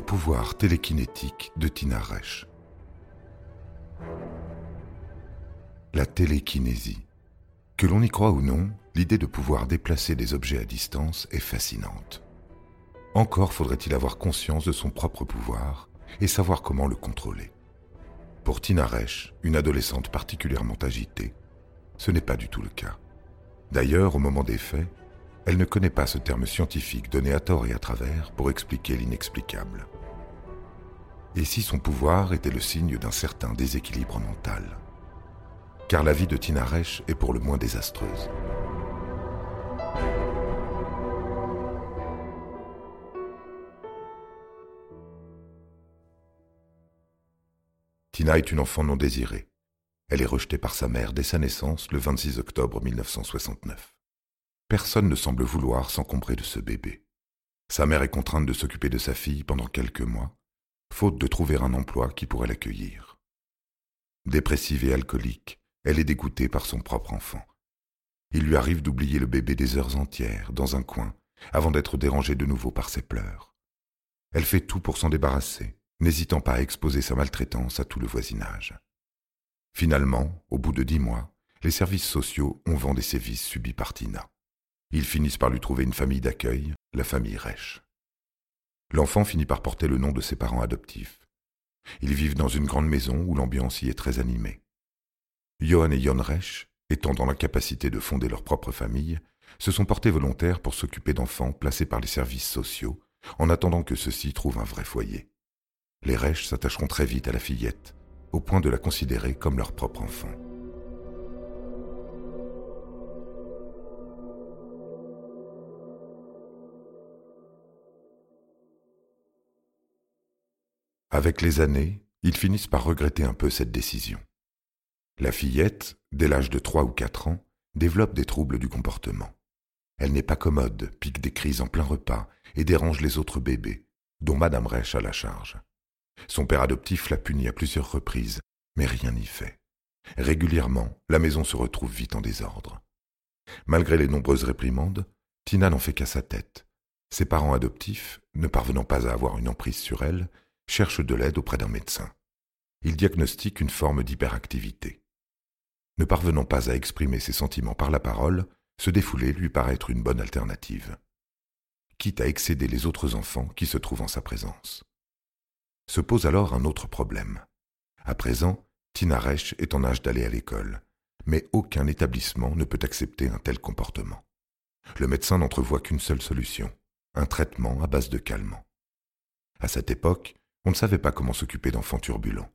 Les pouvoirs télékinétiques de Tina Reich. La télékinésie. Que l'on y croit ou non, l'idée de pouvoir déplacer des objets à distance est fascinante. Encore faudrait-il avoir conscience de son propre pouvoir et savoir comment le contrôler. Pour Tina Reich, une adolescente particulièrement agitée, ce n'est pas du tout le cas. D'ailleurs, au moment des faits, elle ne connaît pas ce terme scientifique donné à tort et à travers pour expliquer l'inexplicable. Et si son pouvoir était le signe d'un certain déséquilibre mental Car la vie de Tina Reich est pour le moins désastreuse. Tina est une enfant non désirée. Elle est rejetée par sa mère dès sa naissance le 26 octobre 1969. Personne ne semble vouloir s'encombrer de ce bébé. Sa mère est contrainte de s'occuper de sa fille pendant quelques mois, faute de trouver un emploi qui pourrait l'accueillir. Dépressive et alcoolique, elle est dégoûtée par son propre enfant. Il lui arrive d'oublier le bébé des heures entières, dans un coin, avant d'être dérangée de nouveau par ses pleurs. Elle fait tout pour s'en débarrasser, n'hésitant pas à exposer sa maltraitance à tout le voisinage. Finalement, au bout de dix mois, les services sociaux ont vent des sévices subis par Tina. Ils finissent par lui trouver une famille d'accueil, la famille Reich. L'enfant finit par porter le nom de ses parents adoptifs. Ils vivent dans une grande maison où l'ambiance y est très animée. Johann et Jon Reich, étant dans la capacité de fonder leur propre famille, se sont portés volontaires pour s'occuper d'enfants placés par les services sociaux, en attendant que ceux-ci trouvent un vrai foyer. Les Reich s'attacheront très vite à la fillette, au point de la considérer comme leur propre enfant. Avec les années, ils finissent par regretter un peu cette décision. La fillette, dès l'âge de trois ou quatre ans, développe des troubles du comportement. Elle n'est pas commode, pique des crises en plein repas et dérange les autres bébés, dont Madame Reich a la charge. Son père adoptif l'a punie à plusieurs reprises, mais rien n'y fait. Régulièrement, la maison se retrouve vite en désordre. Malgré les nombreuses réprimandes, Tina n'en fait qu'à sa tête. Ses parents adoptifs, ne parvenant pas à avoir une emprise sur elle, cherche de l'aide auprès d'un médecin. Il diagnostique une forme d'hyperactivité. Ne parvenant pas à exprimer ses sentiments par la parole, se défouler lui paraît être une bonne alternative, quitte à excéder les autres enfants qui se trouvent en sa présence. Se pose alors un autre problème. À présent, Tina Reich est en âge d'aller à l'école, mais aucun établissement ne peut accepter un tel comportement. Le médecin n'entrevoit qu'une seule solution, un traitement à base de calmant. À cette époque, on ne savait pas comment s'occuper d'enfants turbulents.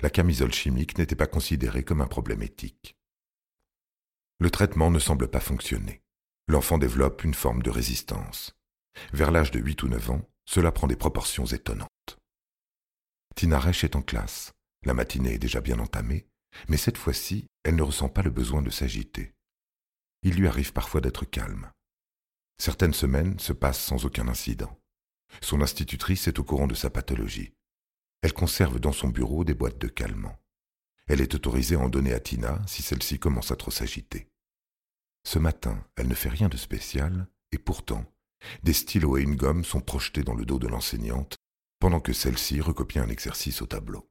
La camisole chimique n'était pas considérée comme un problème éthique. Le traitement ne semble pas fonctionner. L'enfant développe une forme de résistance. Vers l'âge de 8 ou 9 ans, cela prend des proportions étonnantes. Tina Reich est en classe. La matinée est déjà bien entamée, mais cette fois-ci, elle ne ressent pas le besoin de s'agiter. Il lui arrive parfois d'être calme. Certaines semaines se passent sans aucun incident. Son institutrice est au courant de sa pathologie. Elle conserve dans son bureau des boîtes de calmants. Elle est autorisée à en donner à Tina si celle-ci commence à trop s'agiter. Ce matin, elle ne fait rien de spécial, et pourtant, des stylos et une gomme sont projetés dans le dos de l'enseignante, pendant que celle-ci recopie un exercice au tableau.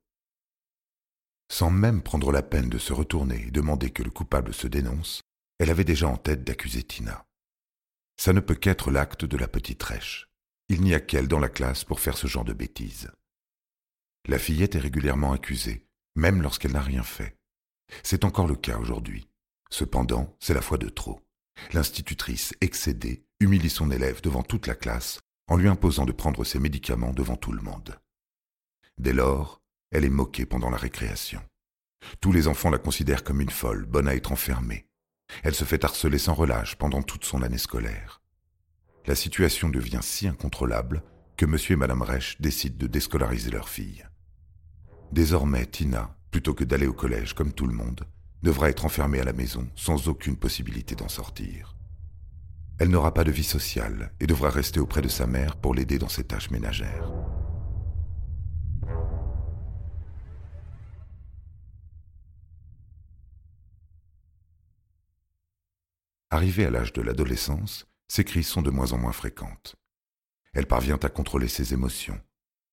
Sans même prendre la peine de se retourner et demander que le coupable se dénonce, elle avait déjà en tête d'accuser Tina. Ça ne peut qu'être l'acte de la petite rêche. Il n'y a qu'elle dans la classe pour faire ce genre de bêtises. La fillette est régulièrement accusée, même lorsqu'elle n'a rien fait. C'est encore le cas aujourd'hui. Cependant, c'est la fois de trop. L'institutrice, excédée, humilie son élève devant toute la classe en lui imposant de prendre ses médicaments devant tout le monde. Dès lors, elle est moquée pendant la récréation. Tous les enfants la considèrent comme une folle, bonne à être enfermée. Elle se fait harceler sans relâche pendant toute son année scolaire. La situation devient si incontrôlable que M. et Mme Reich décident de déscolariser leur fille. Désormais, Tina, plutôt que d'aller au collège comme tout le monde, devra être enfermée à la maison sans aucune possibilité d'en sortir. Elle n'aura pas de vie sociale et devra rester auprès de sa mère pour l'aider dans ses tâches ménagères. Arrivée à l'âge de l'adolescence, ses crises sont de moins en moins fréquentes. Elle parvient à contrôler ses émotions,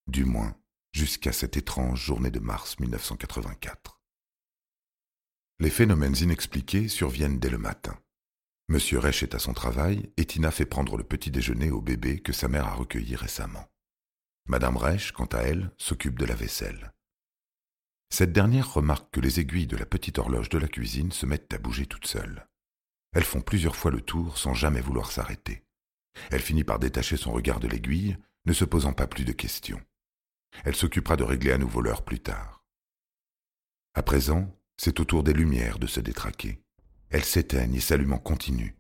du moins jusqu'à cette étrange journée de mars 1984. Les phénomènes inexpliqués surviennent dès le matin. Monsieur Reich est à son travail et Tina fait prendre le petit déjeuner au bébé que sa mère a recueilli récemment. Madame Reich, quant à elle, s'occupe de la vaisselle. Cette dernière remarque que les aiguilles de la petite horloge de la cuisine se mettent à bouger toutes seules. Elles font plusieurs fois le tour sans jamais vouloir s'arrêter. Elle finit par détacher son regard de l'aiguille, ne se posant pas plus de questions. Elle s'occupera de régler à nouveau l'heure plus tard. À présent, c'est au tour des lumières de se détraquer. Elles s'éteignent et s'allument en continu.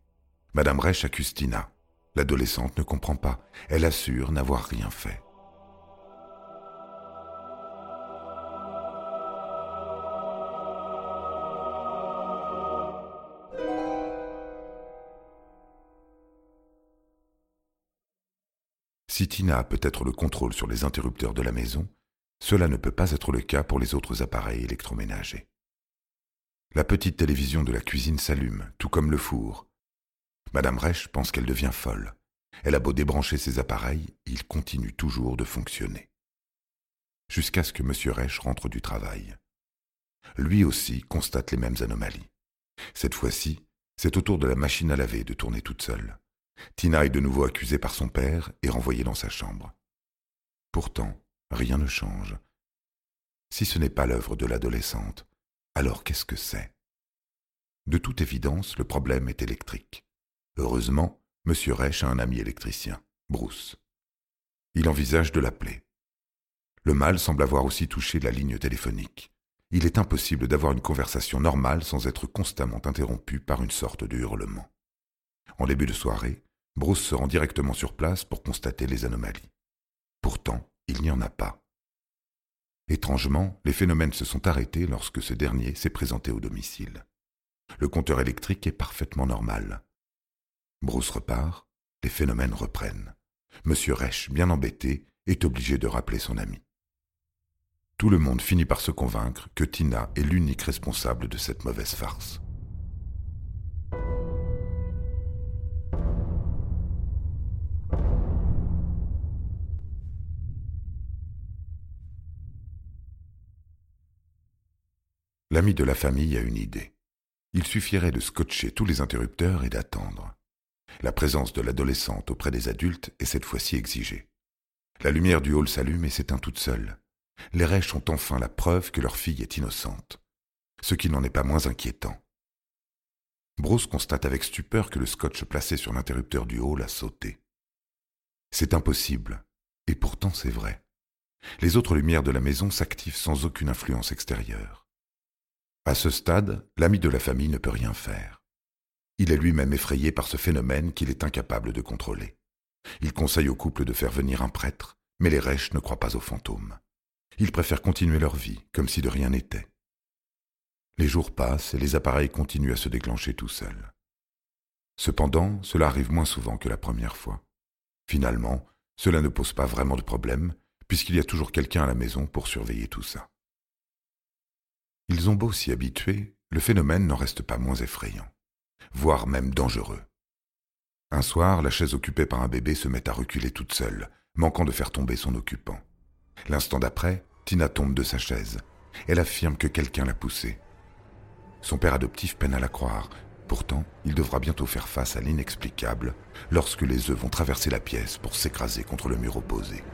Madame Reich accuse Tina. L'adolescente ne comprend pas. Elle assure n'avoir rien fait. Si Tina a peut-être le contrôle sur les interrupteurs de la maison, cela ne peut pas être le cas pour les autres appareils électroménagers. La petite télévision de la cuisine s'allume, tout comme le four. Madame Reich pense qu'elle devient folle. Elle a beau débrancher ses appareils, ils continuent toujours de fonctionner. Jusqu'à ce que M. Reich rentre du travail. Lui aussi constate les mêmes anomalies. Cette fois-ci, c'est au tour de la machine à laver de tourner toute seule. Tina est de nouveau accusée par son père et renvoyée dans sa chambre. Pourtant, rien ne change. Si ce n'est pas l'œuvre de l'adolescente, alors qu'est-ce que c'est? De toute évidence, le problème est électrique. Heureusement, M. Reich a un ami électricien, Bruce. Il envisage de l'appeler. Le mal semble avoir aussi touché la ligne téléphonique. Il est impossible d'avoir une conversation normale sans être constamment interrompu par une sorte de hurlement. En début de soirée, Bruce se rend directement sur place pour constater les anomalies. Pourtant, il n'y en a pas. Étrangement, les phénomènes se sont arrêtés lorsque ce dernier s'est présenté au domicile. Le compteur électrique est parfaitement normal. Bruce repart, les phénomènes reprennent. Monsieur Reich, bien embêté, est obligé de rappeler son ami. Tout le monde finit par se convaincre que Tina est l'unique responsable de cette mauvaise farce. L'ami de la famille a une idée. Il suffirait de scotcher tous les interrupteurs et d'attendre. La présence de l'adolescente auprès des adultes est cette fois-ci exigée. La lumière du hall s'allume et s'éteint toute seule. Les Reich ont enfin la preuve que leur fille est innocente, ce qui n'en est pas moins inquiétant. Bruce constate avec stupeur que le scotch placé sur l'interrupteur du hall a sauté. C'est impossible, et pourtant c'est vrai. Les autres lumières de la maison s'activent sans aucune influence extérieure. À ce stade, l'ami de la famille ne peut rien faire. Il est lui-même effrayé par ce phénomène qu'il est incapable de contrôler. Il conseille au couple de faire venir un prêtre, mais les Reich ne croient pas aux fantômes. Ils préfèrent continuer leur vie, comme si de rien n'était. Les jours passent et les appareils continuent à se déclencher tout seuls. Cependant, cela arrive moins souvent que la première fois. Finalement, cela ne pose pas vraiment de problème, puisqu'il y a toujours quelqu'un à la maison pour surveiller tout ça. Ils ont beau s'y habituer, le phénomène n'en reste pas moins effrayant, voire même dangereux. Un soir, la chaise occupée par un bébé se met à reculer toute seule, manquant de faire tomber son occupant. L'instant d'après, Tina tombe de sa chaise. Elle affirme que quelqu'un l'a poussée. Son père adoptif peine à la croire. Pourtant, il devra bientôt faire face à l'inexplicable lorsque les œufs vont traverser la pièce pour s'écraser contre le mur opposé.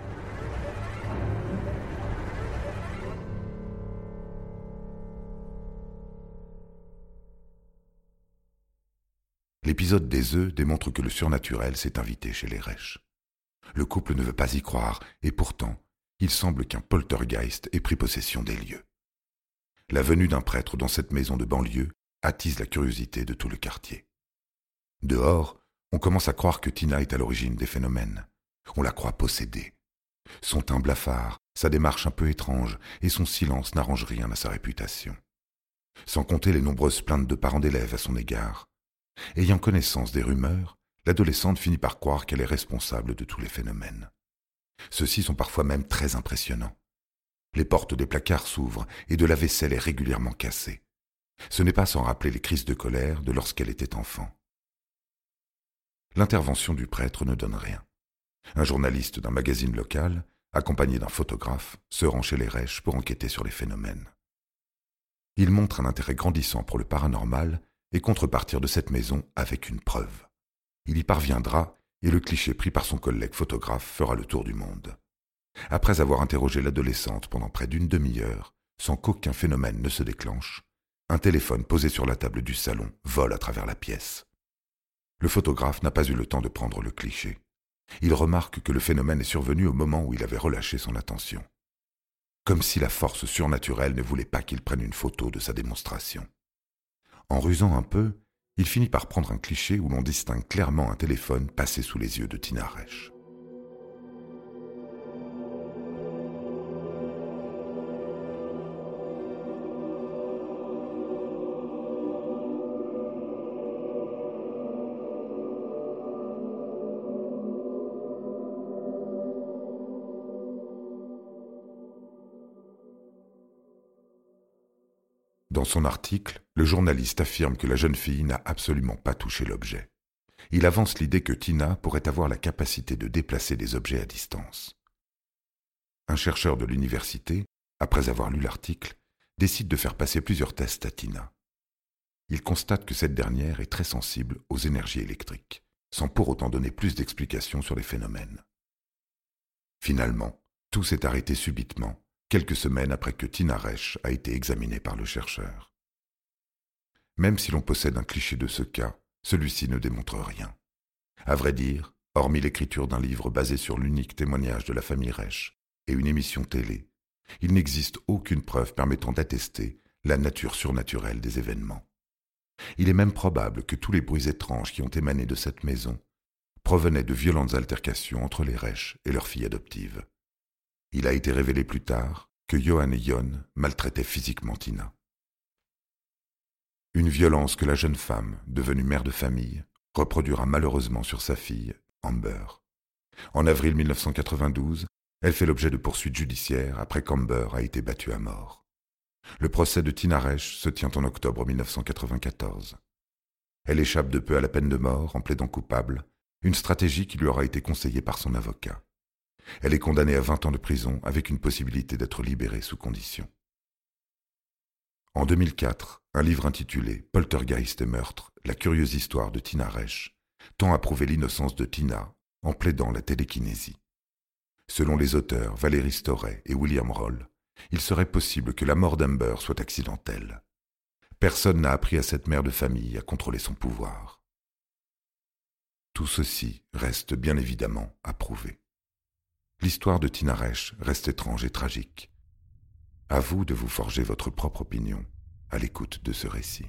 L'épisode des œufs démontre que le surnaturel s'est invité chez les Reich. Le couple ne veut pas y croire, et pourtant, il semble qu'un poltergeist ait pris possession des lieux. La venue d'un prêtre dans cette maison de banlieue attise la curiosité de tout le quartier. Dehors, on commence à croire que Tina est à l'origine des phénomènes. On la croit possédée. Son teint blafard, sa démarche un peu étrange et son silence n'arrangent rien à sa réputation. Sans compter les nombreuses plaintes de parents d'élèves à son égard. Ayant connaissance des rumeurs, l'adolescente finit par croire qu'elle est responsable de tous les phénomènes. Ceux-ci sont parfois même très impressionnants. Les portes des placards s'ouvrent et de la vaisselle est régulièrement cassée. Ce n'est pas sans rappeler les crises de colère de lorsqu'elle était enfant. L'intervention du prêtre ne donne rien. Un journaliste d'un magazine local, accompagné d'un photographe, se rend chez les Rêches pour enquêter sur les phénomènes. Il montre un intérêt grandissant pour le paranormal et contrepartir de cette maison avec une preuve. Il y parviendra et le cliché pris par son collègue photographe fera le tour du monde. Après avoir interrogé l'adolescente pendant près d'une demi-heure, sans qu'aucun phénomène ne se déclenche, un téléphone posé sur la table du salon vole à travers la pièce. Le photographe n'a pas eu le temps de prendre le cliché. Il remarque que le phénomène est survenu au moment où il avait relâché son attention. Comme si la force surnaturelle ne voulait pas qu'il prenne une photo de sa démonstration. En rusant un peu, il finit par prendre un cliché où l'on distingue clairement un téléphone passé sous les yeux de Tina Resch. Dans son article, le journaliste affirme que la jeune fille n'a absolument pas touché l'objet. Il avance l'idée que Tina pourrait avoir la capacité de déplacer des objets à distance. Un chercheur de l'université, après avoir lu l'article, décide de faire passer plusieurs tests à Tina. Il constate que cette dernière est très sensible aux énergies électriques, sans pour autant donner plus d'explications sur les phénomènes. Finalement, tout s'est arrêté subitement quelques semaines après que Tina Resch a été examinée par le chercheur. Même si l'on possède un cliché de ce cas, celui-ci ne démontre rien. À vrai dire, hormis l'écriture d'un livre basé sur l'unique témoignage de la famille Resch et une émission télé, il n'existe aucune preuve permettant d'attester la nature surnaturelle des événements. Il est même probable que tous les bruits étranges qui ont émané de cette maison provenaient de violentes altercations entre les Resch et leur fille adoptive. Il a été révélé plus tard que Johan et Jon maltraitaient physiquement Tina. Une violence que la jeune femme, devenue mère de famille, reproduira malheureusement sur sa fille, Amber. En avril 1992, elle fait l'objet de poursuites judiciaires après qu'Amber a été battue à mort. Le procès de Tina Resch se tient en octobre 1994. Elle échappe de peu à la peine de mort en plaidant coupable, une stratégie qui lui aura été conseillée par son avocat. Elle est condamnée à 20 ans de prison avec une possibilité d'être libérée sous condition. En 2004, un livre intitulé Poltergeist et meurtre, la curieuse histoire de Tina Resch tend à prouver l'innocence de Tina en plaidant la télékinésie. Selon les auteurs Valérie Storet et William Roll, il serait possible que la mort d'Amber soit accidentelle. Personne n'a appris à cette mère de famille à contrôler son pouvoir. Tout ceci reste bien évidemment à prouver l'histoire de Tinaresh reste étrange et tragique. À vous de vous forger votre propre opinion à l'écoute de ce récit.